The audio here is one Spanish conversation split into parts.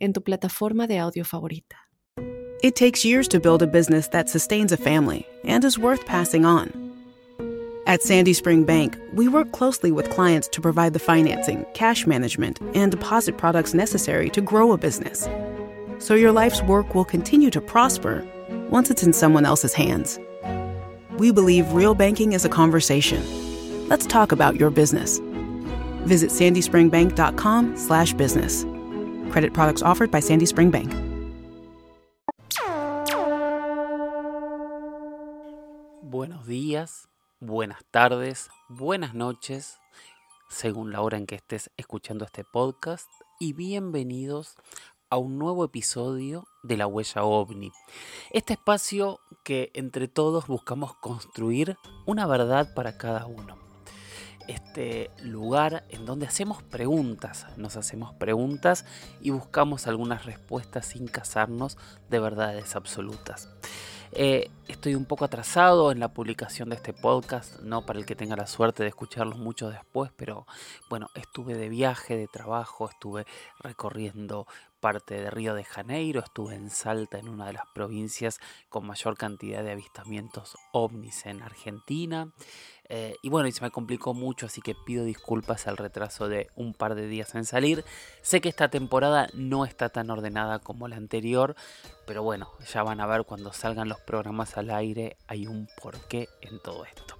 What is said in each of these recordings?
en tu plataforma de audio favorita. It takes years to build a business that sustains a family and is worth passing on. At Sandy Spring Bank, we work closely with clients to provide the financing, cash management, and deposit products necessary to grow a business. So your life's work will continue to prosper once it's in someone else's hands. We believe real banking is a conversation. Let's talk about your business. Visit sandyspringbank.com/business. Credit products offered by Sandy Spring Bank. Buenos días, buenas tardes, buenas noches, según la hora en que estés escuchando este podcast, y bienvenidos a un nuevo episodio de La Huella OVNI. Este espacio que entre todos buscamos construir una verdad para cada uno. Este lugar en donde hacemos preguntas, nos hacemos preguntas y buscamos algunas respuestas sin casarnos de verdades absolutas. Eh, estoy un poco atrasado en la publicación de este podcast, no para el que tenga la suerte de escucharlo mucho después, pero bueno, estuve de viaje, de trabajo, estuve recorriendo parte de Río de Janeiro, estuve en Salta, en una de las provincias con mayor cantidad de avistamientos ovnis en Argentina. Eh, y bueno, y se me complicó mucho, así que pido disculpas al retraso de un par de días en salir. Sé que esta temporada no está tan ordenada como la anterior, pero bueno, ya van a ver cuando salgan los programas al aire, hay un porqué en todo esto.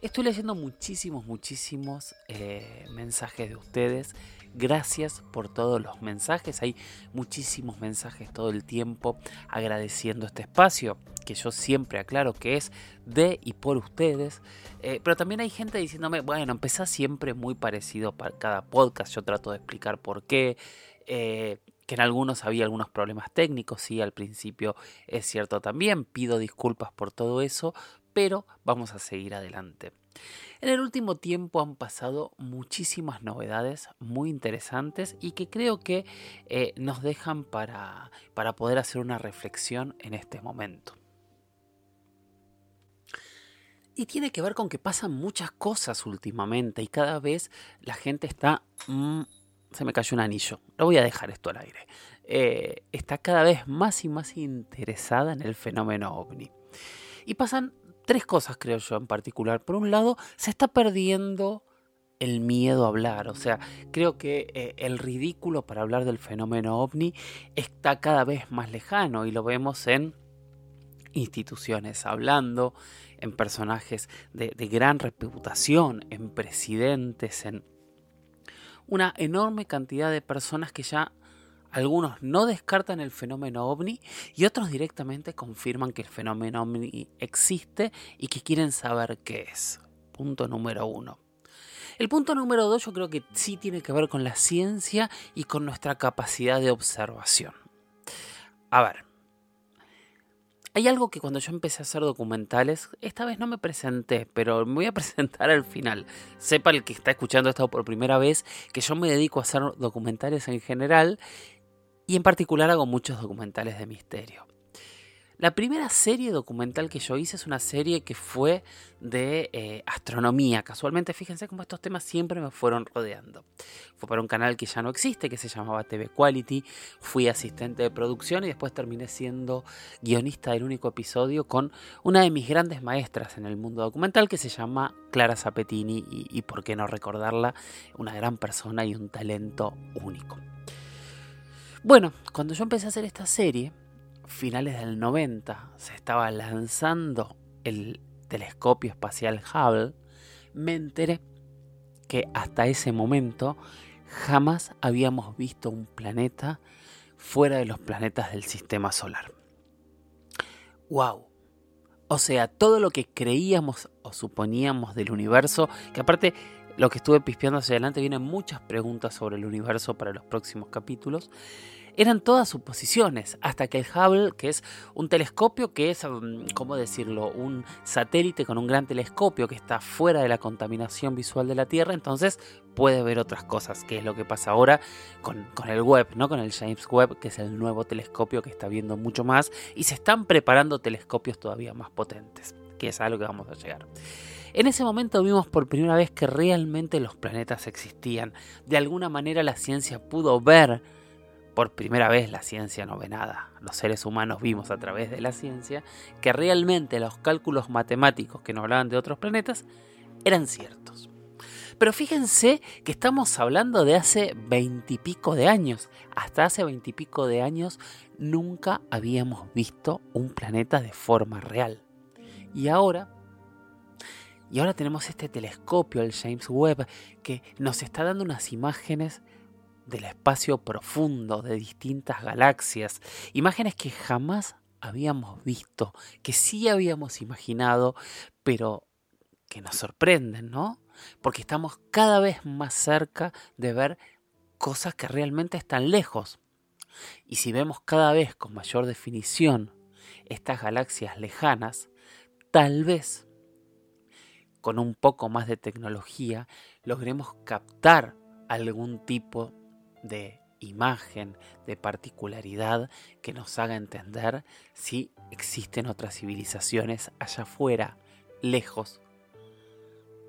Estoy leyendo muchísimos, muchísimos eh, mensajes de ustedes Gracias por todos los mensajes. Hay muchísimos mensajes todo el tiempo agradeciendo este espacio, que yo siempre aclaro que es de y por ustedes. Eh, pero también hay gente diciéndome, bueno, empezá siempre muy parecido para cada podcast. Yo trato de explicar por qué. Eh, que en algunos había algunos problemas técnicos, sí, al principio es cierto también. Pido disculpas por todo eso, pero vamos a seguir adelante. En el último tiempo han pasado muchísimas novedades muy interesantes y que creo que eh, nos dejan para, para poder hacer una reflexión en este momento. Y tiene que ver con que pasan muchas cosas últimamente y cada vez la gente está... Mm, se me cayó un anillo. Lo voy a dejar esto al aire. Eh, está cada vez más y más interesada en el fenómeno ovni. Y pasan tres cosas, creo yo, en particular. Por un lado, se está perdiendo el miedo a hablar. O sea, creo que eh, el ridículo para hablar del fenómeno ovni está cada vez más lejano y lo vemos en instituciones hablando, en personajes de, de gran reputación, en presidentes, en una enorme cantidad de personas que ya algunos no descartan el fenómeno ovni y otros directamente confirman que el fenómeno ovni existe y que quieren saber qué es. Punto número uno. El punto número dos yo creo que sí tiene que ver con la ciencia y con nuestra capacidad de observación. A ver, hay algo que cuando yo empecé a hacer documentales, esta vez no me presenté, pero me voy a presentar al final. Sepa el que está escuchando esto por primera vez que yo me dedico a hacer documentales en general y en particular hago muchos documentales de misterio. La primera serie documental que yo hice es una serie que fue de eh, astronomía. Casualmente, fíjense cómo estos temas siempre me fueron rodeando. Fue para un canal que ya no existe, que se llamaba TV Quality. Fui asistente de producción y después terminé siendo guionista del único episodio con una de mis grandes maestras en el mundo documental que se llama Clara Zapetini y, y por qué no recordarla, una gran persona y un talento único. Bueno, cuando yo empecé a hacer esta serie, finales del 90, se estaba lanzando el telescopio espacial Hubble, me enteré que hasta ese momento jamás habíamos visto un planeta fuera de los planetas del sistema solar. ¡Wow! O sea, todo lo que creíamos o suponíamos del universo, que aparte lo que estuve pispeando hacia adelante, vienen muchas preguntas sobre el universo para los próximos capítulos. eran todas suposiciones, hasta que el Hubble, que es un telescopio que es, mm, ¿cómo decirlo?, un satélite con un gran telescopio que está fuera de la contaminación visual de la Tierra, entonces puede ver otras cosas, que es lo que pasa ahora con, con el Webb, ¿no? con el James Webb, que es el nuevo telescopio que está viendo mucho más, y se están preparando telescopios todavía más potentes, que es a lo que vamos a llegar. En ese momento vimos por primera vez que realmente los planetas existían. De alguna manera la ciencia pudo ver por primera vez la ciencia no ve nada. Los seres humanos vimos a través de la ciencia que realmente los cálculos matemáticos que nos hablaban de otros planetas eran ciertos. Pero fíjense que estamos hablando de hace veintipico de años. Hasta hace veintipico de años nunca habíamos visto un planeta de forma real. Y ahora y ahora tenemos este telescopio, el James Webb, que nos está dando unas imágenes del espacio profundo de distintas galaxias, imágenes que jamás habíamos visto, que sí habíamos imaginado, pero que nos sorprenden, ¿no? Porque estamos cada vez más cerca de ver cosas que realmente están lejos. Y si vemos cada vez con mayor definición estas galaxias lejanas, tal vez con un poco más de tecnología logremos captar algún tipo de imagen, de particularidad que nos haga entender si existen otras civilizaciones allá afuera, lejos,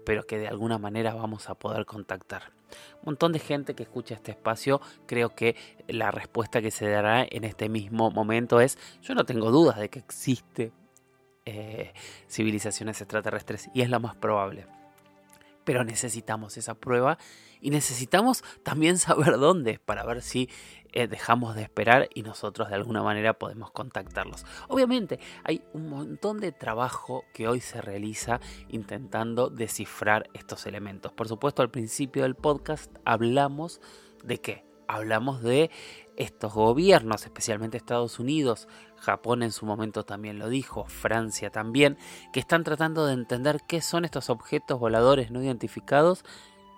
pero que de alguna manera vamos a poder contactar. Un montón de gente que escucha este espacio, creo que la respuesta que se dará en este mismo momento es, yo no tengo dudas de que existe eh, civilizaciones extraterrestres y es lo más probable. Pero necesitamos esa prueba y necesitamos también saber dónde para ver si eh, dejamos de esperar y nosotros de alguna manera podemos contactarlos. Obviamente hay un montón de trabajo que hoy se realiza intentando descifrar estos elementos. Por supuesto al principio del podcast hablamos de qué? Hablamos de estos gobiernos, especialmente Estados Unidos, Japón en su momento también lo dijo, Francia también, que están tratando de entender qué son estos objetos voladores no identificados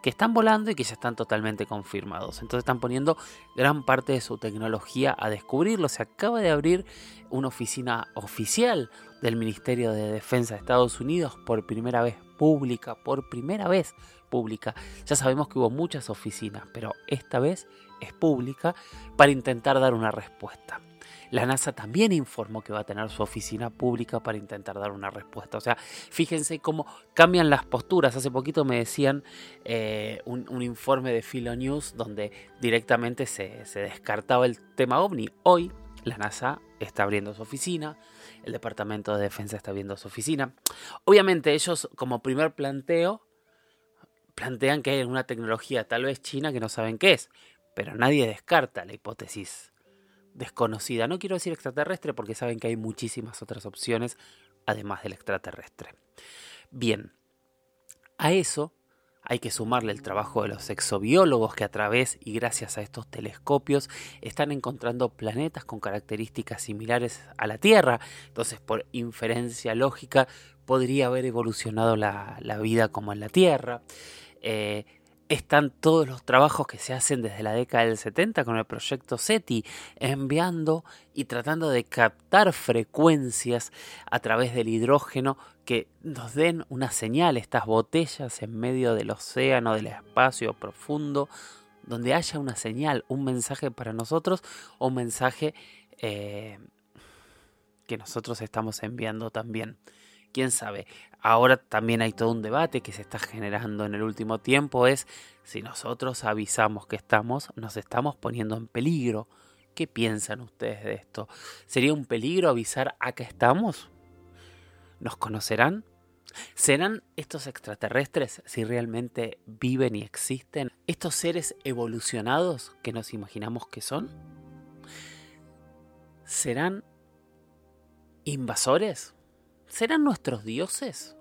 que están volando y que ya están totalmente confirmados. Entonces están poniendo gran parte de su tecnología a descubrirlo. Se acaba de abrir una oficina oficial del Ministerio de Defensa de Estados Unidos por primera vez pública, por primera vez pública. Ya sabemos que hubo muchas oficinas, pero esta vez es pública para intentar dar una respuesta. La NASA también informó que va a tener su oficina pública para intentar dar una respuesta. O sea, fíjense cómo cambian las posturas. Hace poquito me decían eh, un, informe de Philo News donde directamente se, se descartaba el tema ovni. Hoy la NASA está abriendo su oficina, el Departamento de Defensa está abriendo su oficina. Obviamente ellos como primer planteo plantean que hay alguna tecnología tal vez china que no saben qué es, pero nadie descarta la hipótesis desconocida. No quiero decir extraterrestre porque saben que hay muchísimas otras opciones además del extraterrestre. Bien, a eso hay que sumarle el trabajo de los exobiólogos que a través y gracias a estos telescopios están encontrando planetas con características similares a la Tierra. Entonces, por inferencia lógica, podría haber evolucionado la, vida como en la Tierra. Eh, están todos los trabajos que se hacen desde la década del 70 con el proyecto SETI, enviando y tratando de captar frecuencias a través del hidrógeno que nos den una señal, estas botellas en medio del océano, del espacio profundo, donde haya una señal, un mensaje para nosotros o un mensaje eh, que nosotros estamos enviando también quién sabe. Ahora también hay todo un debate que se está generando en el último tiempo, es si nosotros avisamos que estamos, nos estamos poniendo en peligro. ¿Qué piensan ustedes de esto? ¿Sería un peligro avisar a que estamos? ¿Nos conocerán? ¿Serán estos extraterrestres si realmente viven y existen? ¿Estos seres evolucionados que nos imaginamos que son? ¿Serán invasores? ¿Serán nuestros dioses?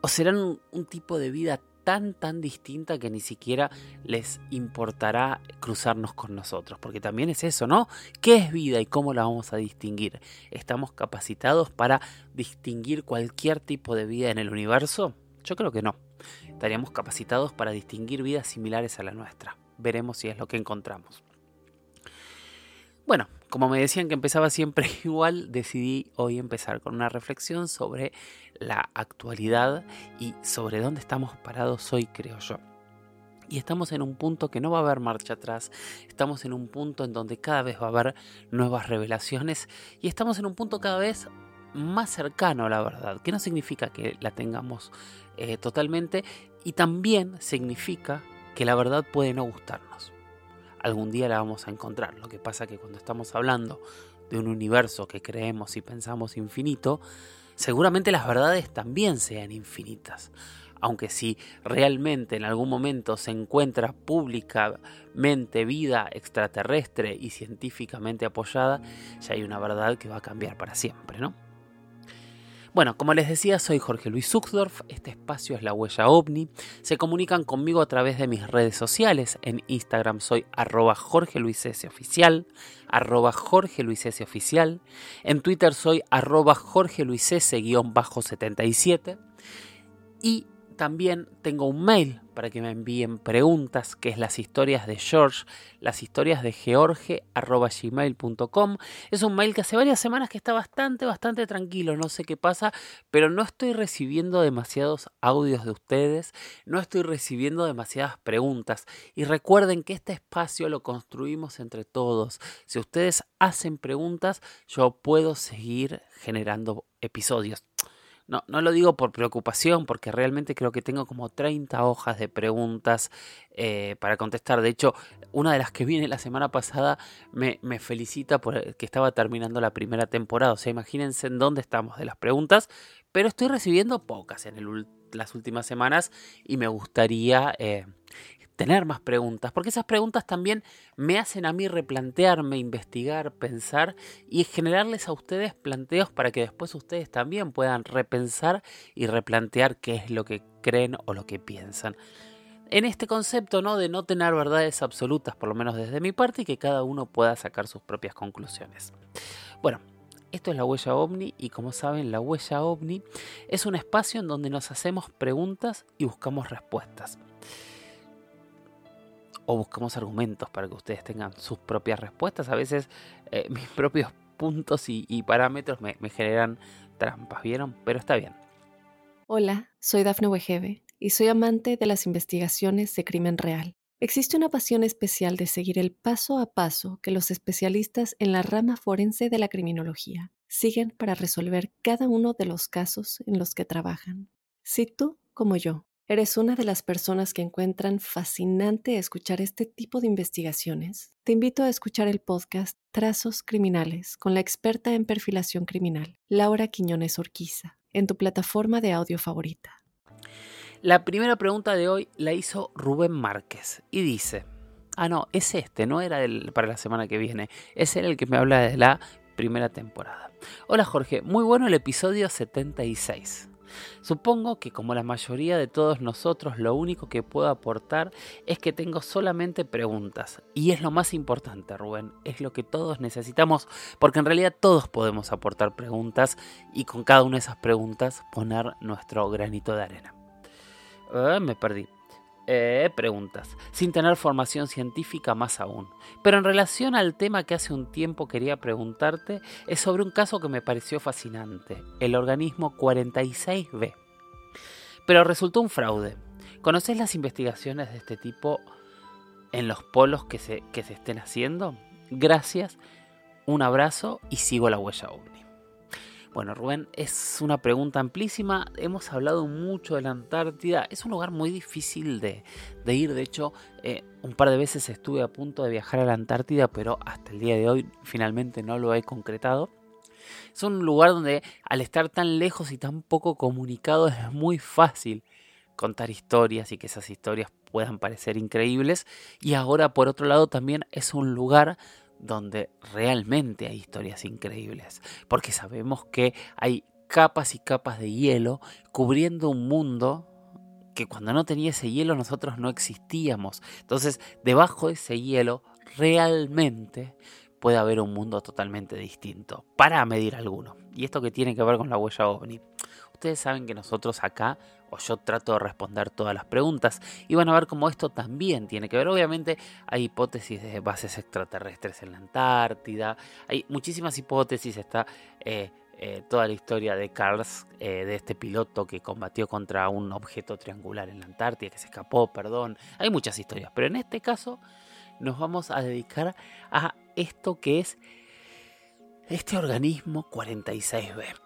¿O serán un, tipo de vida tan, tan distinta que ni siquiera les importará cruzarnos con nosotros? Porque también es eso, ¿no? ¿Qué es vida y cómo la vamos a distinguir? ¿Estamos capacitados para distinguir cualquier tipo de vida en el universo? Yo creo que no. Estaríamos capacitados para distinguir vidas similares a la nuestra. Veremos si es lo que encontramos. Bueno, como me decían que empezaba siempre igual, decidí hoy empezar con una reflexión sobre la actualidad y sobre dónde estamos parados hoy, creo yo. Y estamos en un punto que no va a haber marcha atrás, estamos en un punto en donde cada vez va a haber nuevas revelaciones y estamos en un punto cada vez más cercano a la verdad, que no significa que la tengamos eh, totalmente y también significa que la verdad puede no gustarnos. Algún día la vamos a encontrar. Lo que pasa que cuando estamos hablando de un universo que creemos y pensamos infinito, seguramente las verdades también sean infinitas. Aunque si realmente en algún momento se encuentra públicamente vida extraterrestre y científicamente apoyada, ya hay una verdad que va a cambiar para siempre, ¿no? Bueno, como les decía, soy Jorge Luis Zuckdorf, este espacio es la huella ovni. Se comunican conmigo a través de mis redes sociales. En Instagram soy arroba Jorge Luis S. Oficial, arroba Jorge Luis S. Oficial. En Twitter soy arroba Jorge Luis S-77. Y también tengo un mail para que me envíen preguntas, que es las historias de George, las historias de George gmail.com. Es un mail que hace varias semanas que está bastante, bastante tranquilo, no sé qué pasa, pero no estoy recibiendo demasiados audios de ustedes, no estoy recibiendo demasiadas preguntas. Y recuerden que este espacio lo construimos entre todos. Si ustedes hacen preguntas, yo puedo seguir generando episodios. No, no lo digo por preocupación, porque realmente creo que tengo como 30 hojas de preguntas eh, para contestar. De hecho, una de las que viene la semana pasada me, felicita por que estaba terminando la primera temporada. O sea, imagínense en dónde estamos de las preguntas, pero estoy recibiendo pocas en las últimas semanas y me gustaría eh, tener más preguntas, porque esas preguntas también me hacen a mí replantearme, investigar, pensar y generarles a ustedes planteos para que después ustedes también puedan repensar y replantear qué es lo que creen o lo que piensan. En este concepto ¿no? de no tener verdades absolutas, por lo menos desde mi parte, y que cada uno pueda sacar sus propias conclusiones. Bueno, esto es la huella ovni y como saben la huella ovni es un espacio en donde nos hacemos preguntas y buscamos respuestas o buscamos argumentos para que ustedes tengan sus propias respuestas. A veces eh, mis propios puntos y, parámetros me, generan trampas, ¿vieron? Pero está bien. Hola, soy Dafne Wegebe y soy amante de las investigaciones de crimen real. Existe una pasión especial de seguir el paso a paso que los especialistas en la rama forense de la criminología siguen para resolver cada uno de los casos en los que trabajan. Si tú, como yo, ¿Eres una de las personas que encuentran fascinante escuchar este tipo de investigaciones? Te invito a escuchar el podcast Trazos Criminales con la experta en perfilación criminal, Laura Quiñones Orquiza, en tu plataforma de audio favorita. La primera pregunta de hoy la hizo Rubén Márquez y dice, ah no, es este, no era para la semana que viene, es el que me habla de la primera temporada. Hola Jorge, muy bueno el episodio 76. Supongo que como la mayoría de todos nosotros lo único que puedo aportar es que tengo solamente preguntas. Y es lo más importante, Rubén, es lo que todos necesitamos, porque en realidad todos podemos aportar preguntas y con cada una de esas preguntas poner nuestro granito de arena. Ah, me perdí. Eh, preguntas, sin tener formación científica más aún. Pero en relación al tema que hace un tiempo quería preguntarte, es sobre un caso que me pareció fascinante, el organismo 46B. Pero resultó un fraude. ¿Conoces las investigaciones de este tipo en los polos que se, que se estén haciendo? Gracias, un abrazo y sigo la huella ovni. Bueno, Rubén, es una pregunta amplísima. Hemos hablado mucho de la Antártida. Es un lugar muy difícil de, ir. De hecho, eh, un par de veces estuve a punto de viajar a la Antártida, pero hasta el día de hoy finalmente no lo he concretado. Es un lugar donde al estar tan lejos y tan poco comunicado es muy fácil contar historias y que esas historias puedan parecer increíbles. Y ahora, por otro lado, también es un lugar donde realmente hay historias increíbles, porque sabemos que hay capas y capas de hielo cubriendo un mundo que cuando no tenía ese hielo nosotros no existíamos. Entonces, debajo de ese hielo realmente puede haber un mundo totalmente distinto para medir alguno. Y esto que tiene que ver con la huella ovni. Ustedes saben que nosotros acá, o yo trato de responder todas las preguntas, y van a ver cómo esto también tiene que ver. Obviamente hay hipótesis de bases extraterrestres en la Antártida, hay muchísimas hipótesis, está... Eh, eh, toda la historia de Carls, eh, de este piloto que combatió contra un objeto triangular en la Antártida, que se escapó, perdón. Hay muchas historias, pero en este caso nos vamos a dedicar a esto que es este organismo 46B.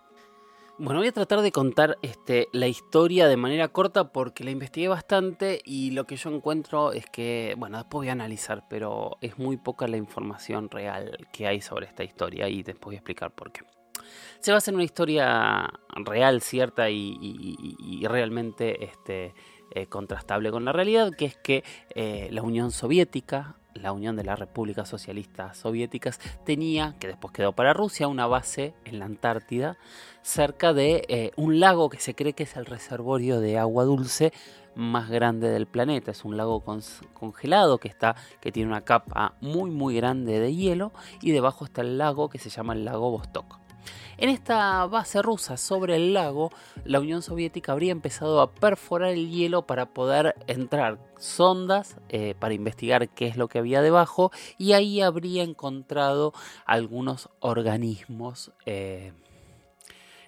Bueno, voy a tratar de contar este, la historia de manera corta porque la investigué bastante y lo que yo encuentro es que, bueno, después voy a analizar, pero es muy poca la información real que hay sobre esta historia y después voy a explicar por qué. Se basa en una historia real, cierta y, realmente este, eh, contrastable con la realidad, que es que eh, la Unión Soviética, la Unión de las Repúblicas Socialistas Soviéticas, tenía, que después quedó para Rusia, una base en la Antártida, cerca de eh, un lago que se cree que es el reservorio de agua dulce más grande del planeta. Es un lago congelado que, está, que tiene una capa muy muy grande de hielo y debajo está el lago que se llama el lago Vostok. En esta base rusa sobre el lago, la Unión Soviética habría empezado a perforar el hielo para poder entrar sondas eh, para investigar qué es lo que había debajo y ahí habría encontrado algunos organismos. Eh,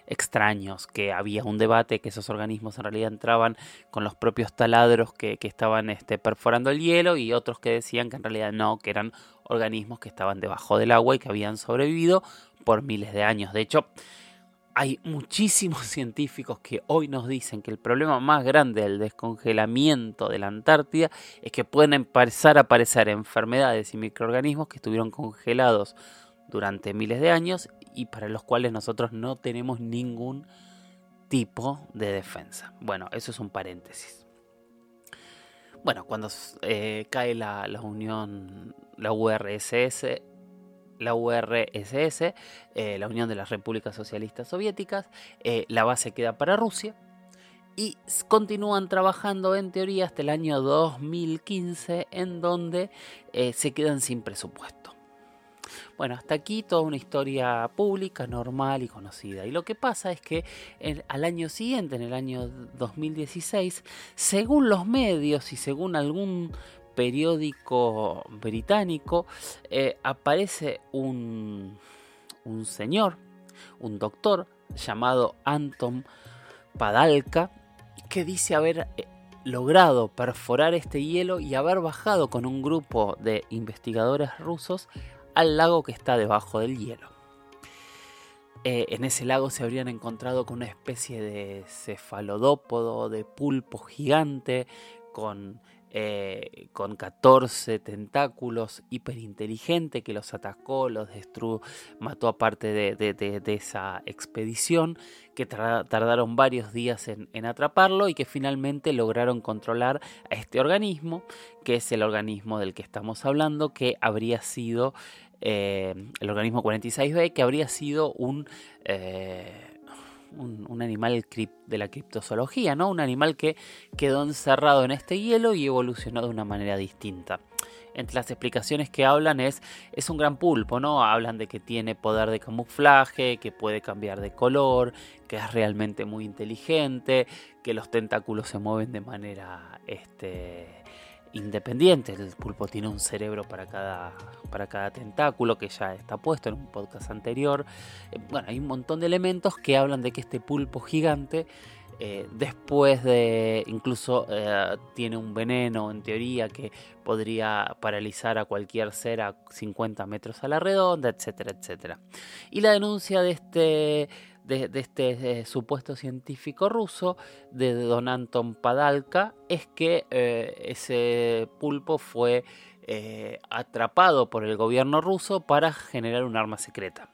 extraños, que había un debate, que esos organismos en realidad entraban con los propios taladros que, estaban este, perforando el hielo y otros que decían que en realidad no, que eran organismos que estaban debajo del agua y que habían sobrevivido por miles de años. De hecho, hay muchísimos científicos que hoy nos dicen que el problema más grande del descongelamiento de la Antártida es que pueden empezar a aparecer enfermedades y microorganismos que estuvieron congelados durante miles de años y para los cuales nosotros no tenemos ningún tipo de defensa. Bueno, eso es un paréntesis. Bueno, cuando eh, cae la, la, Unión, la URSS, la URSS, eh, la Unión de las Repúblicas Socialistas Soviéticas, eh, la base queda para Rusia y continúan trabajando en teoría hasta el año 2015 en donde eh, se quedan sin presupuesto. Bueno, hasta aquí toda una historia pública, normal y conocida. Y lo que pasa es que al año siguiente, en el año 2016, según los medios y según algún periódico británico eh, aparece un, un señor, un doctor llamado Anton Padalka, que dice haber eh, logrado perforar este hielo y haber bajado con un grupo de investigadores rusos al lago que está debajo del hielo. Eh, en ese lago se habrían encontrado con una especie de cefalodópodo, de pulpo gigante, con eh, con 14 tentáculos, hiperinteligente, que los atacó, los destruyó, mató a parte de, esa expedición, que tardaron varios días en, atraparlo y que finalmente lograron controlar a este organismo, que es el organismo del que estamos hablando, que habría sido eh, el organismo 46B, que habría sido un... Eh, un, animal de la criptozoología, ¿no? Un animal que quedó encerrado en este hielo y evolucionó de una manera distinta. Entre las explicaciones que hablan es, es un gran pulpo, ¿no? Hablan de que tiene poder de camuflaje, que puede cambiar de color, que es realmente muy inteligente, que los tentáculos se mueven de manera este, independiente. El pulpo tiene un cerebro para cada, para cada tentáculo que ya está puesto en un podcast anterior. Eh, bueno, hay un montón de elementos que hablan de que este pulpo gigante, eh, después de incluso eh, tiene un veneno en teoría que podría paralizar a cualquier ser a 50 metros a la redonda, etcétera, etcétera. Y la denuncia de este de, este supuesto científico ruso, de don Anton Padalka, es que eh, ese pulpo fue eh, atrapado por el gobierno ruso para generar un arma secreta.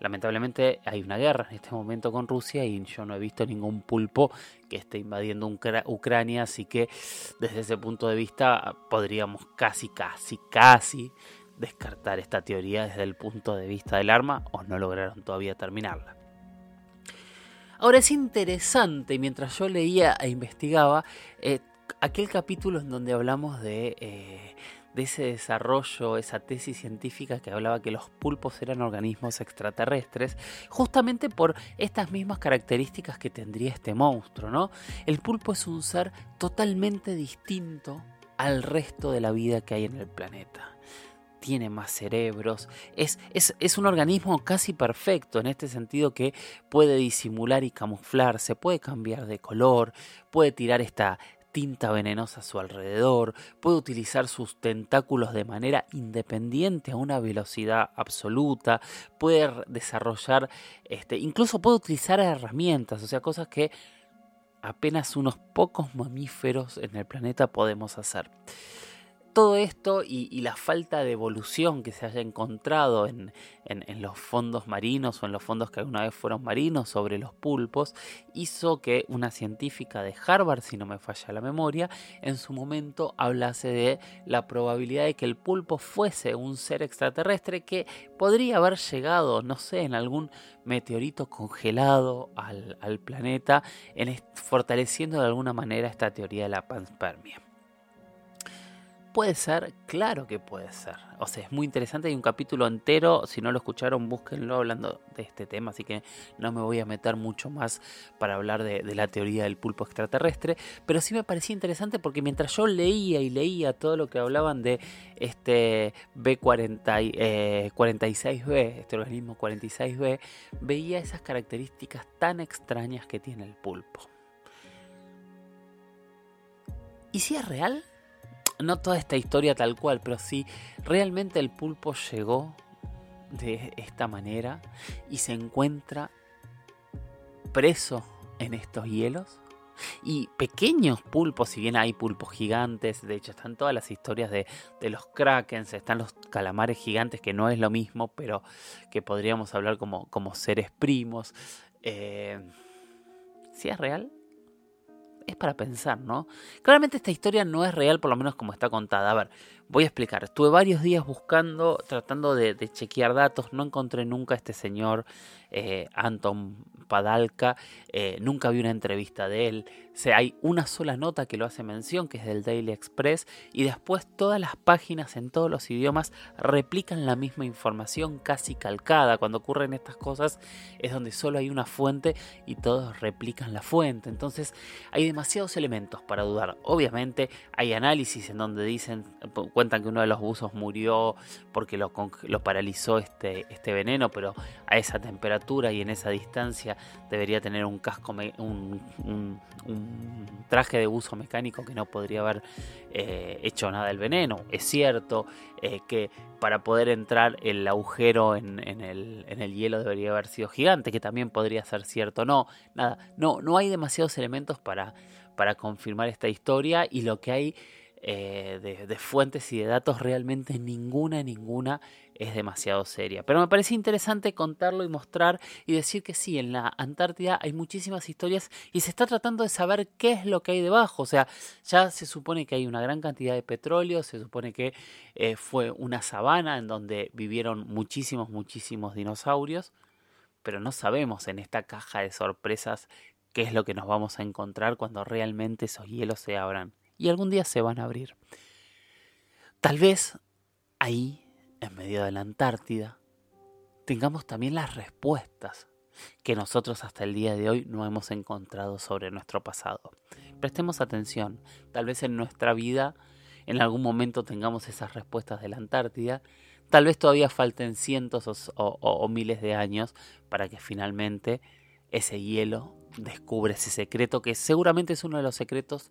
Lamentablemente hay una guerra en este momento con Rusia y yo no he visto ningún pulpo que esté invadiendo Ucrania, así que desde ese punto de vista podríamos casi, casi, casi descartar esta teoría desde el punto de vista del arma o no lograron todavía terminarla. Ahora es interesante, mientras yo leía e investigaba, eh, aquel capítulo en donde hablamos de, eh, de ese desarrollo, esa tesis científica que hablaba que los pulpos eran organismos extraterrestres, justamente por estas mismas características que tendría este monstruo, ¿no? El pulpo es un ser totalmente distinto al resto de la vida que hay en el planeta tiene más cerebros, es, es, un organismo casi perfecto en este sentido que puede disimular y camuflarse, puede cambiar de color, puede tirar esta tinta venenosa a su alrededor, puede utilizar sus tentáculos de manera independiente a una velocidad absoluta, puede desarrollar, este, incluso puede utilizar herramientas, o sea, cosas que apenas unos pocos mamíferos en el planeta podemos hacer todo esto y, la falta de evolución que se haya encontrado en, los fondos marinos o en los fondos que alguna vez fueron marinos sobre los pulpos hizo que una científica de Harvard, si no me falla la memoria, en su momento hablase de la probabilidad de que el pulpo fuese un ser extraterrestre que podría haber llegado, no sé, en algún meteorito congelado al, al planeta, en, fortaleciendo de alguna manera esta teoría de la panspermia. Puede ser, claro que puede ser. O sea, es muy interesante. Hay un capítulo entero. Si no lo escucharon, búsquenlo hablando de este tema. Así que no me voy a meter mucho más para hablar de, la teoría del pulpo extraterrestre. Pero sí me parecía interesante porque mientras yo leía y leía todo lo que hablaban de este B46B, eh, este organismo 46B, veía esas características tan extrañas que tiene el pulpo. ¿Y si es real? No toda esta historia tal cual, pero sí, realmente el pulpo llegó de esta manera y se encuentra preso en estos hielos. Y pequeños pulpos, si bien hay pulpos gigantes, de hecho están todas las historias de, los krakens, están los calamares gigantes, que no es lo mismo, pero que podríamos hablar como, como seres primos. Eh, ¿Si es real? Es para pensar, ¿no? Claramente esta historia no es real, por lo menos como está contada. A ver, voy a explicar. Estuve varios días buscando, tratando de, chequear datos, no encontré nunca a este señor eh, Anton Padalka, eh, nunca vi una entrevista de él. O hay una sola nota que lo hace mención, que es del Daily Express, y después todas las páginas en todos los idiomas replican la misma información casi calcada. Cuando ocurren estas cosas es donde solo hay una fuente y todos replican la fuente. Entonces hay demasiados elementos para dudar. Obviamente hay análisis en donde dicen, cuentan que uno de los buzos murió porque lo, paralizó este, este veneno, pero a esa temperatura y en esa distancia debería tener un casco, un, traje de buzo mecánico que no podría haber eh, hecho nada del veneno. Es cierto eh, que para poder entrar el agujero en, el, en, el, hielo debería haber sido gigante, que también podría ser cierto. No, nada, no, no hay demasiados elementos para, para confirmar esta historia y lo que hay eh, de, fuentes y de datos, realmente ninguna, ninguna es demasiado seria. Pero me parece interesante contarlo y mostrar y decir que sí, en la Antártida hay muchísimas historias y se está tratando de saber qué es lo que hay debajo. O sea, ya se supone que hay una gran cantidad de petróleo, se supone que eh, fue una sabana en donde vivieron muchísimos, muchísimos dinosaurios, pero no sabemos en esta caja de sorpresas qué es lo que nos vamos a encontrar cuando realmente esos hielos se abran y algún día se van a abrir. Tal vez ahí, en medio de la Antártida, tengamos también las respuestas que nosotros hasta el día de hoy no hemos encontrado sobre nuestro pasado. Prestemos atención, tal vez en nuestra vida en algún momento tengamos esas respuestas de la Antártida, tal vez todavía falten cientos o, miles de años para que finalmente ese hielo descubra ese secreto que seguramente es uno de los secretos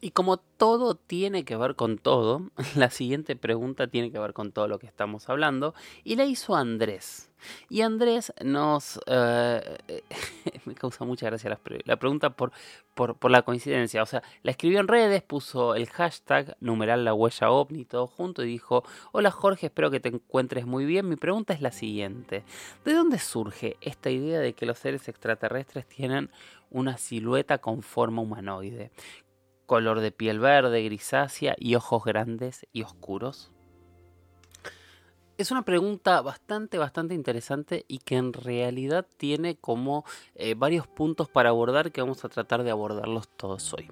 Y como todo tiene que ver con todo, la siguiente pregunta tiene que ver con todo lo que estamos hablando y la hizo Andrés. Y Andrés nos... Eh, me causa mucha gracia la, pregunta por, por, la coincidencia. O sea, la escribió en redes, puso el hashtag numeral la huella ovni todo junto y dijo, hola Jorge, espero que te encuentres muy bien. Mi pregunta es la siguiente. ¿De dónde surge esta idea de que los seres extraterrestres tienen una silueta con forma humanoide? Color de piel verde, grisácea y ojos grandes y oscuros? Es una pregunta bastante, bastante interesante y que en realidad tiene como eh, varios puntos para abordar que vamos a tratar de abordarlos todos hoy.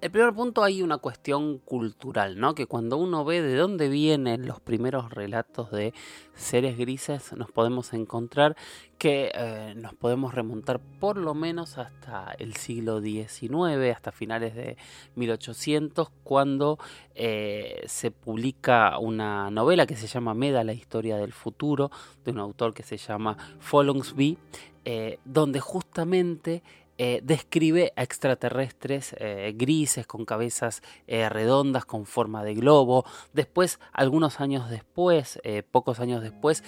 El primer punto hay una cuestión cultural, ¿no? Que cuando uno ve de dónde vienen los primeros relatos de seres grises, nos podemos encontrar que eh, nos podemos remontar por lo menos hasta el siglo XIX, hasta finales de 1800, cuando eh, se publica una novela que se llama Meda, la historia del futuro, de un autor que se llama Follongsby, eh, donde justamente eh, describe a extraterrestres eh, grises con cabezas eh, redondas con forma de globo. Después, algunos años después, pocos años después,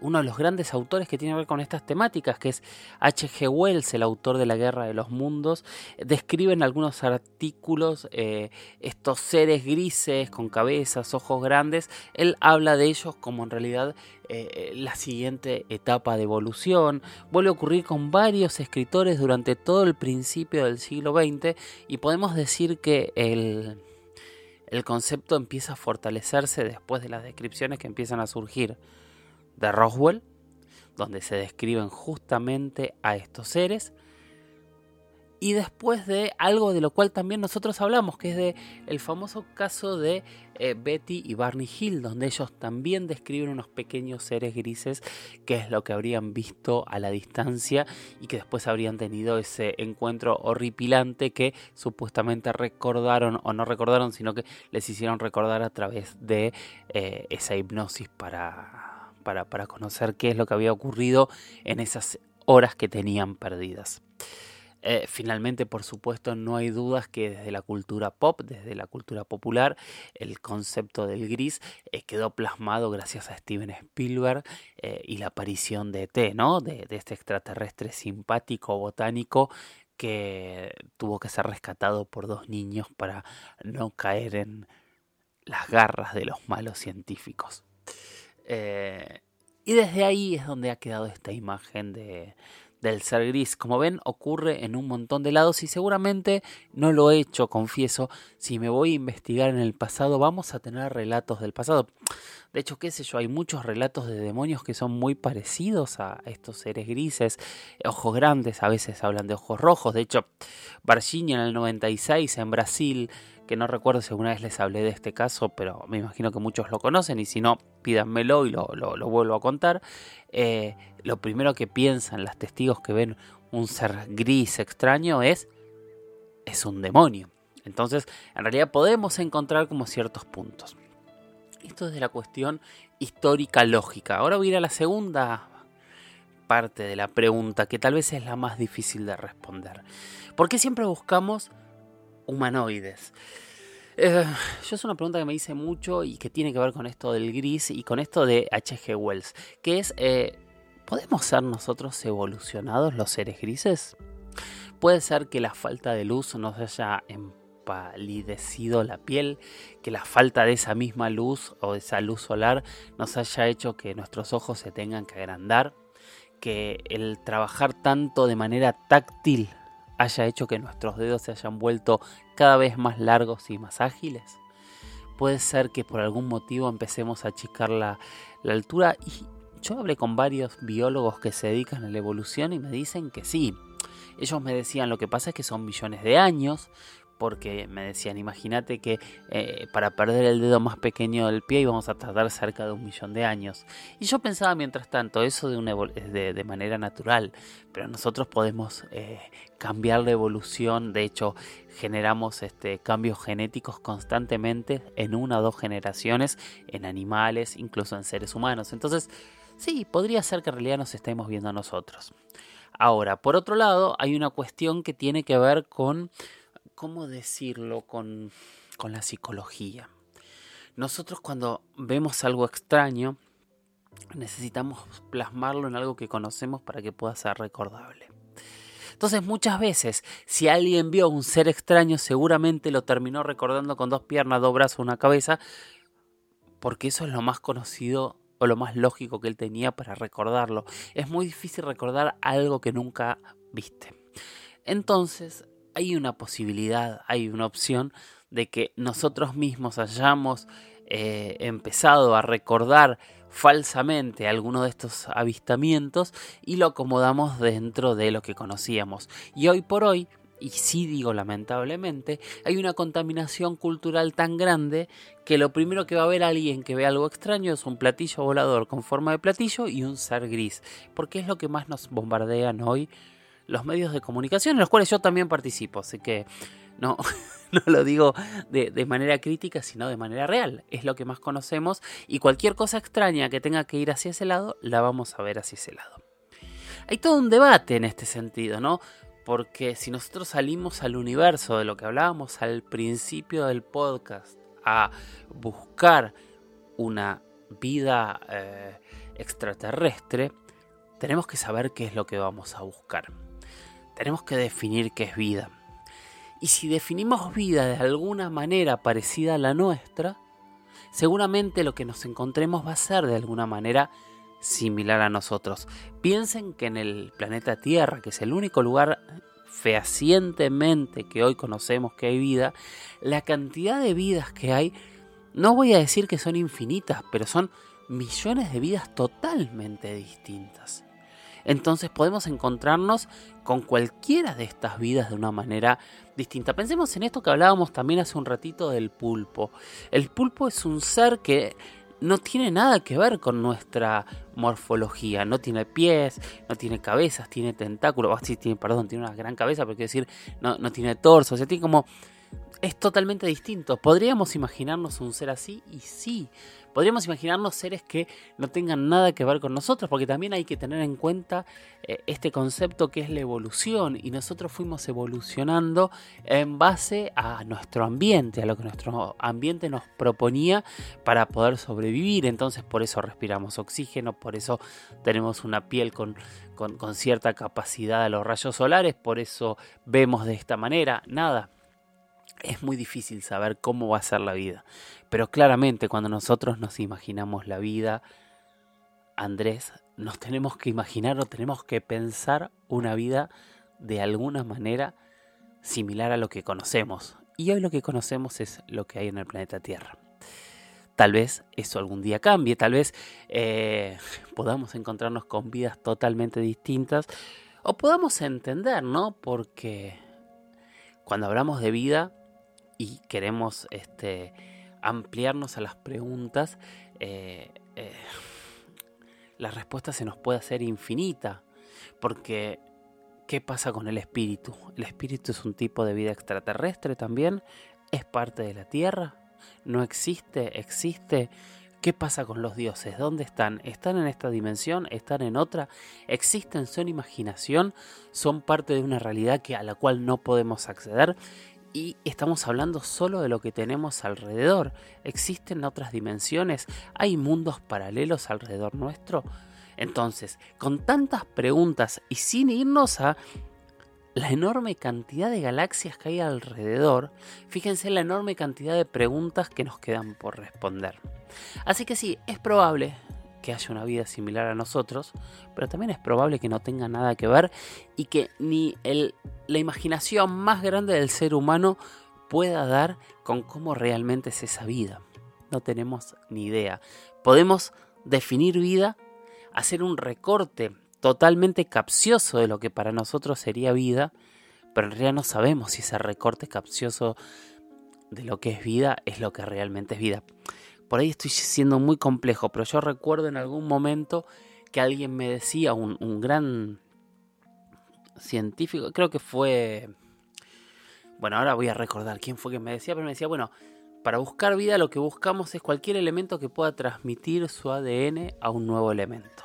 uno de los grandes autores que tiene que ver con estas temáticas, que es H.G. Wells, el autor de La Guerra de los Mundos, describe en algunos artículos estos seres grises con cabezas, ojos grandes. Él habla de ellos como en realidad eh, la siguiente etapa de evolución. Vuelve a ocurrir con varios escritores durante todo el principio del siglo XX y podemos decir que el, el concepto empieza a fortalecerse después de las descripciones que empiezan a surgir de Roswell, donde se describen justamente a estos seres y después de algo de lo cual también nosotros hablamos, que es de el famoso caso de eh, Betty y Barney Hill, donde ellos también describen unos pequeños seres grises, que es lo que habrían visto a la distancia y que después habrían tenido ese encuentro horripilante que supuestamente recordaron o no recordaron, sino que les hicieron recordar a través de eh, esa hipnosis para, para, para conocer qué es lo que había ocurrido en esas horas que tenían perdidas. Eh, finalmente, por supuesto, no hay dudas que desde la cultura pop, desde la cultura popular, el concepto del gris eh, quedó plasmado gracias a Steven Spielberg eh, y la aparición de ET, ¿no? De, de este extraterrestre simpático, botánico, que tuvo que ser rescatado por dos niños para no caer en las garras de los malos científicos. y desde ahí es donde ha quedado esta imagen de, del ser gris. Como ven, ocurre en un montón de lados y seguramente no lo he hecho, confieso. Si me voy a investigar en el pasado, vamos a tener relatos del pasado. De hecho, qué sé yo, hay muchos relatos de demonios que son muy parecidos a estos seres grises, ojos grandes, a veces hablan de ojos rojos. De hecho, Varginha en el 96 en Brasil que no recuerdo si alguna vez les hablé de este caso, pero me imagino que muchos lo conocen y si no, pídanmelo y lo, vuelvo a contar. Eh, lo primero que piensan los testigos que ven un ser gris extraño es, es un demonio. Entonces, en realidad podemos encontrar como ciertos puntos. Esto es de la cuestión histórica lógica. Ahora voy a ir a la segunda parte de la pregunta, que tal vez es la más difícil de responder. ¿Por qué siempre buscamos humanoides? Eh, yo es una pregunta que me hice mucho y que tiene que ver con esto del gris y con esto de H.G. Wells, que es, eh, ¿podemos ser nosotros evolucionados los seres grises? Puede ser que la falta de luz nos haya empalidecido la piel, que la falta de esa misma luz o de esa luz solar nos haya hecho que nuestros ojos se tengan que agrandar, que el trabajar tanto de manera táctil haya hecho que nuestros dedos se hayan vuelto cada vez más largos y más ágiles? Puede ser que por algún motivo empecemos a achicar la, la altura y yo hablé con varios biólogos que se dedican a la evolución y me dicen que sí. Ellos me decían lo que pasa es que son millones de años, porque me decían, imagínate que eh, para perder el dedo más pequeño del pie íbamos a tardar cerca de un millón de años. Y yo pensaba mientras tanto, eso de, manera natural, pero nosotros podemos eh, cambiar la evolución, de hecho generamos este, cambios genéticos constantemente en una o dos generaciones, en animales, incluso en seres humanos. Entonces, sí, podría ser que en realidad nos estemos viendo a nosotros. Ahora, por otro lado, hay una cuestión que tiene que ver con ¿cómo decirlo con, con la psicología? Nosotros cuando vemos algo extraño, necesitamos plasmarlo en algo que conocemos para que pueda ser recordable. Entonces muchas veces, si alguien vio un ser extraño, seguramente lo terminó recordando con dos piernas, dos brazos, una cabeza, porque eso es lo más conocido o lo más lógico que él tenía para recordarlo. Es muy difícil recordar algo que nunca viste. Entonces, hay una posibilidad, hay una opción de que nosotros mismos hayamos eh, empezado a recordar falsamente alguno de estos avistamientos y lo acomodamos dentro de lo que conocíamos. Y hoy por hoy, y sí digo lamentablemente, hay una contaminación cultural tan grande que lo primero que va a ver alguien que ve algo extraño es un platillo volador con forma de platillo y un ser gris, porque es lo que más nos bombardean hoy los medios de comunicación, en los cuales yo también participo, así que no, no lo digo de, manera crítica, sino de manera real. Es lo que más conocemos y cualquier cosa extraña que tenga que ir hacia ese lado, la vamos a ver hacia ese lado. Hay todo un debate en este sentido, ¿no? Porque si nosotros salimos al universo de lo que hablábamos al principio del podcast, a buscar una vida eh, extraterrestre, tenemos que saber qué es lo que vamos a buscar. Tenemos que definir qué es vida. Y si definimos vida de alguna manera parecida a la nuestra, seguramente lo que nos encontremos va a ser de alguna manera similar a nosotros. Piensen que en el planeta Tierra, que es el único lugar fehacientemente que hoy conocemos que hay vida, la cantidad de vidas que hay, no voy a decir que son infinitas, pero son millones de vidas totalmente distintas. Entonces podemos encontrarnos con cualquiera de estas vidas de una manera distinta. Pensemos en esto que hablábamos también hace un ratito del pulpo. El pulpo es un ser que no tiene nada que ver con nuestra morfología. No tiene pies, no tiene cabezas, tiene tentáculos. Oh, tiene, perdón, tiene una gran cabeza, pero quiero decir, no, no tiene torso. O sea, tiene como. Es totalmente distinto. ¿Podríamos imaginarnos un ser así? Y sí, Podríamos imaginarnos seres que no tengan nada que ver con nosotros, porque también hay que tener en cuenta eh, este concepto que es la evolución y nosotros fuimos evolucionando en base a nuestro ambiente, a lo que nuestro ambiente nos proponía para poder sobrevivir. Entonces por eso respiramos oxígeno, por eso tenemos una piel con, con cierta capacidad a los rayos solares, por eso vemos de esta manera. Nada, es muy difícil saber cómo va a ser la vida. Pero claramente cuando nosotros nos imaginamos la vida, Andrés, nos tenemos que imaginar o tenemos que pensar una vida de alguna manera similar a lo que conocemos. Y hoy lo que conocemos es lo que hay en el planeta Tierra. Tal vez eso algún día cambie, tal vez eh, podamos encontrarnos con vidas totalmente distintas o podamos entender, ¿no? Porque cuando hablamos de vida, y queremos este, ampliarnos a las preguntas, eh, eh, la respuesta se nos puede hacer infinita. Porque, ¿qué pasa con el espíritu? ¿El espíritu es un tipo de vida extraterrestre también? ¿Es parte de la Tierra? ¿No existe? ¿Existe? ¿Qué pasa con los dioses? ¿Dónde están? ¿Están en esta dimensión? ¿Están en otra? ¿Existen? ¿Son imaginación? ¿Son parte de una realidad que, a la cual no podemos acceder? Y estamos hablando solo de lo que tenemos alrededor. ¿Existen otras dimensiones? ¿Hay mundos paralelos alrededor nuestro? Entonces, con tantas preguntas y sin irnos a la enorme cantidad de galaxias que hay alrededor, fíjense la enorme cantidad de preguntas que nos quedan por responder. Así que sí, es probable que haya una vida similar a nosotros, pero también es probable que no tenga nada que ver y que ni la imaginación más grande del ser humano pueda dar con cómo realmente es esa vida. No tenemos ni idea. Podemos definir vida, hacer un recorte totalmente capcioso de lo que para nosotros sería vida, pero en realidad no sabemos si ese recorte capcioso de lo que es vida es lo que realmente es vida por ahí estoy siendo muy complejo, pero yo recuerdo en algún momento que alguien me decía, un, gran científico, creo que fue, bueno, ahora voy a recordar quién fue que me decía, pero me decía, bueno, para buscar vida lo que buscamos es cualquier elemento que pueda transmitir su ADN a un nuevo elemento.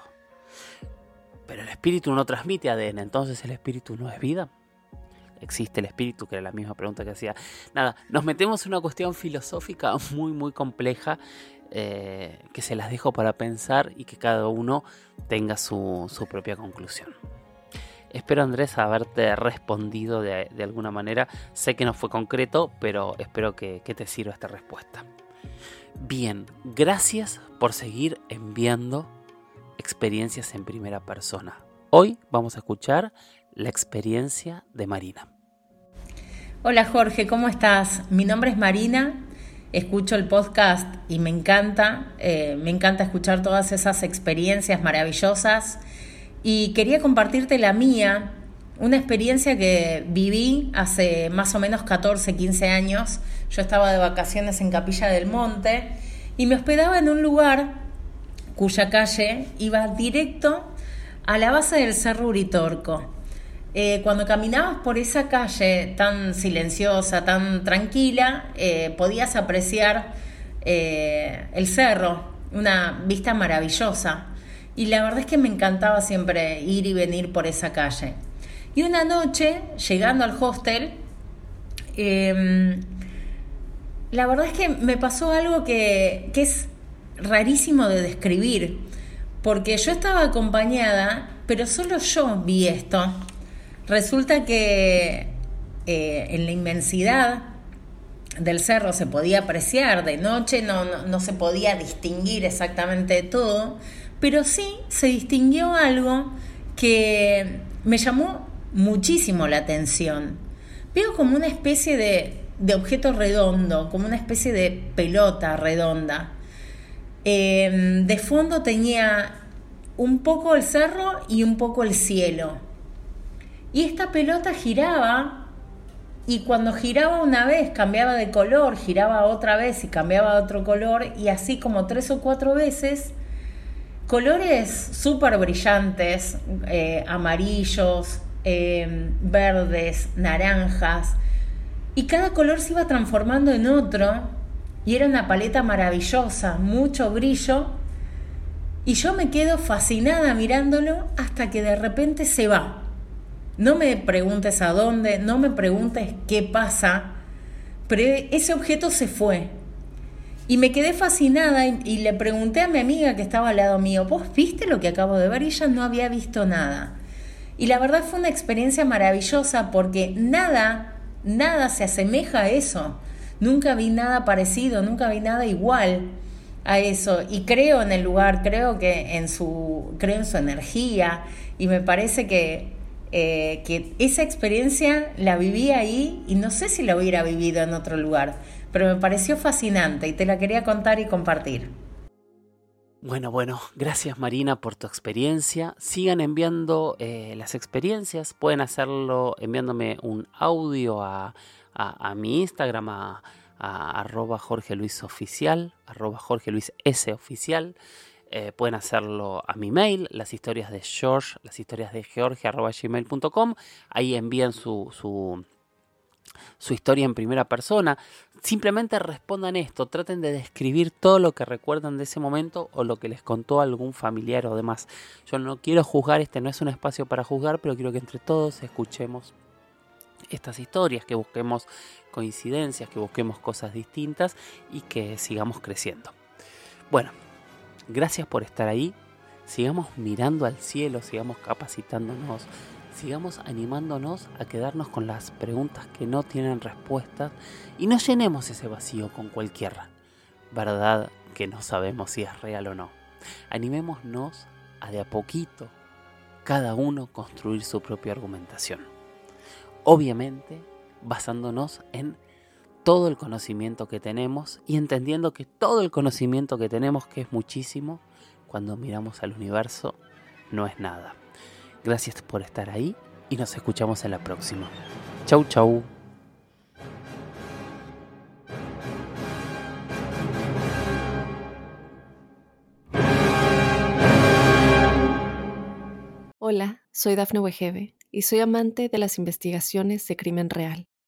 Pero el espíritu no transmite ADN, entonces el espíritu no es vida. ¿Existe el espíritu? Que era la misma pregunta que hacía. Nada, nos metemos en una cuestión filosófica muy, muy compleja eh, que se las dejo para pensar y que cada uno tenga su, propia conclusión. Espero Andrés haberte respondido de, alguna manera. Sé que no fue concreto, pero espero que te sirva esta respuesta. Bien, gracias por seguir enviando experiencias en primera persona. Hoy vamos a escuchar la experiencia de Marina. Hola Jorge, ¿cómo estás? Mi nombre es Marina, escucho el podcast y me encanta, eh, me encanta escuchar todas esas experiencias maravillosas y quería compartirte la mía, una experiencia que viví hace más o menos 14, 15 años. Yo estaba de vacaciones en Capilla del Monte y me hospedaba en un lugar cuya calle iba directo a la base del Cerro Uritorco. Eh, cuando caminabas por esa calle tan silenciosa, tan tranquila, eh, podías apreciar eh, el cerro, una vista maravillosa. Y la verdad es que me encantaba siempre ir y venir por esa calle. Y una noche, llegando al hostel, em, la verdad es que me pasó algo que, que es rarísimo de describir, porque yo estaba acompañada, pero solo yo vi esto. Resulta que eh, en la inmensidad del cerro se podía apreciar, de noche no, no, se podía distinguir exactamente todo, pero sí se distinguió algo que me llamó muchísimo la atención. Veo como una especie de, de objeto redondo, como una especie de pelota redonda. Em, de fondo tenía un poco el cerro y un poco el cielo. Y esta pelota giraba y cuando giraba una vez cambiaba de color, giraba otra vez y cambiaba otro color y así como tres o cuatro veces, colores súper brillantes, eh, amarillos, em, verdes, naranjas, y cada color se iba transformando en otro y era una paleta maravillosa, mucho brillo. Y yo me quedo fascinada mirándolo hasta que de repente se va. No me preguntes a dónde, no me preguntes qué pasa, pero ese objeto se fue. Y me quedé fascinada y, le pregunté a mi amiga que estaba al lado mío, ¿vos viste lo que acabo de ver? Y ella no había visto nada. Y la verdad fue una experiencia maravillosa porque nada, nada se asemeja a eso. Nunca vi nada parecido, nunca vi nada igual a eso y creo en el lugar, creo que en su, creo en su energía y me parece que, eh, que esa experiencia la viví ahí y no sé si la hubiera vivido en otro lugar, pero me pareció fascinante y te la quería contar y compartir. Bueno, bueno, gracias Marina por tu experiencia. Sigan enviando eh, las experiencias, pueden hacerlo enviándome un audio a a, mi Instagram, a, arroba Jorge Luis Oficial, arroba Jorge Luis S Oficial. Eh, pueden hacerlo a mi mail, las historias de George, las historias de George, arroba gmail.com. Ahí envían su, su, su historia en primera persona. Simplemente respondan esto, traten de describir todo lo que recuerdan de ese momento o lo que les contó algún familiar o demás. Yo no quiero juzgar, este no es un espacio para juzgar, pero quiero que entre todos escuchemos estas historias, que busquemos coincidencias, que busquemos cosas distintas y que sigamos creciendo. Bueno, gracias por estar ahí. Sigamos mirando al cielo, sigamos capacitándonos, sigamos animándonos a quedarnos con las preguntas que no tienen respuesta y no llenemos ese vacío con cualquier verdad que no sabemos si es real o no. Animémonos a de a poquito cada uno construir su propia argumentación obviamente basándonos en todo el conocimiento que tenemos y entendiendo que todo el conocimiento que tenemos, que es muchísimo, cuando miramos al universo, no es nada. Gracias por estar ahí y nos escuchamos en la próxima. Chau, chau. Hola, soy Dafne Wegebe y soy amante de las investigaciones de crimen real.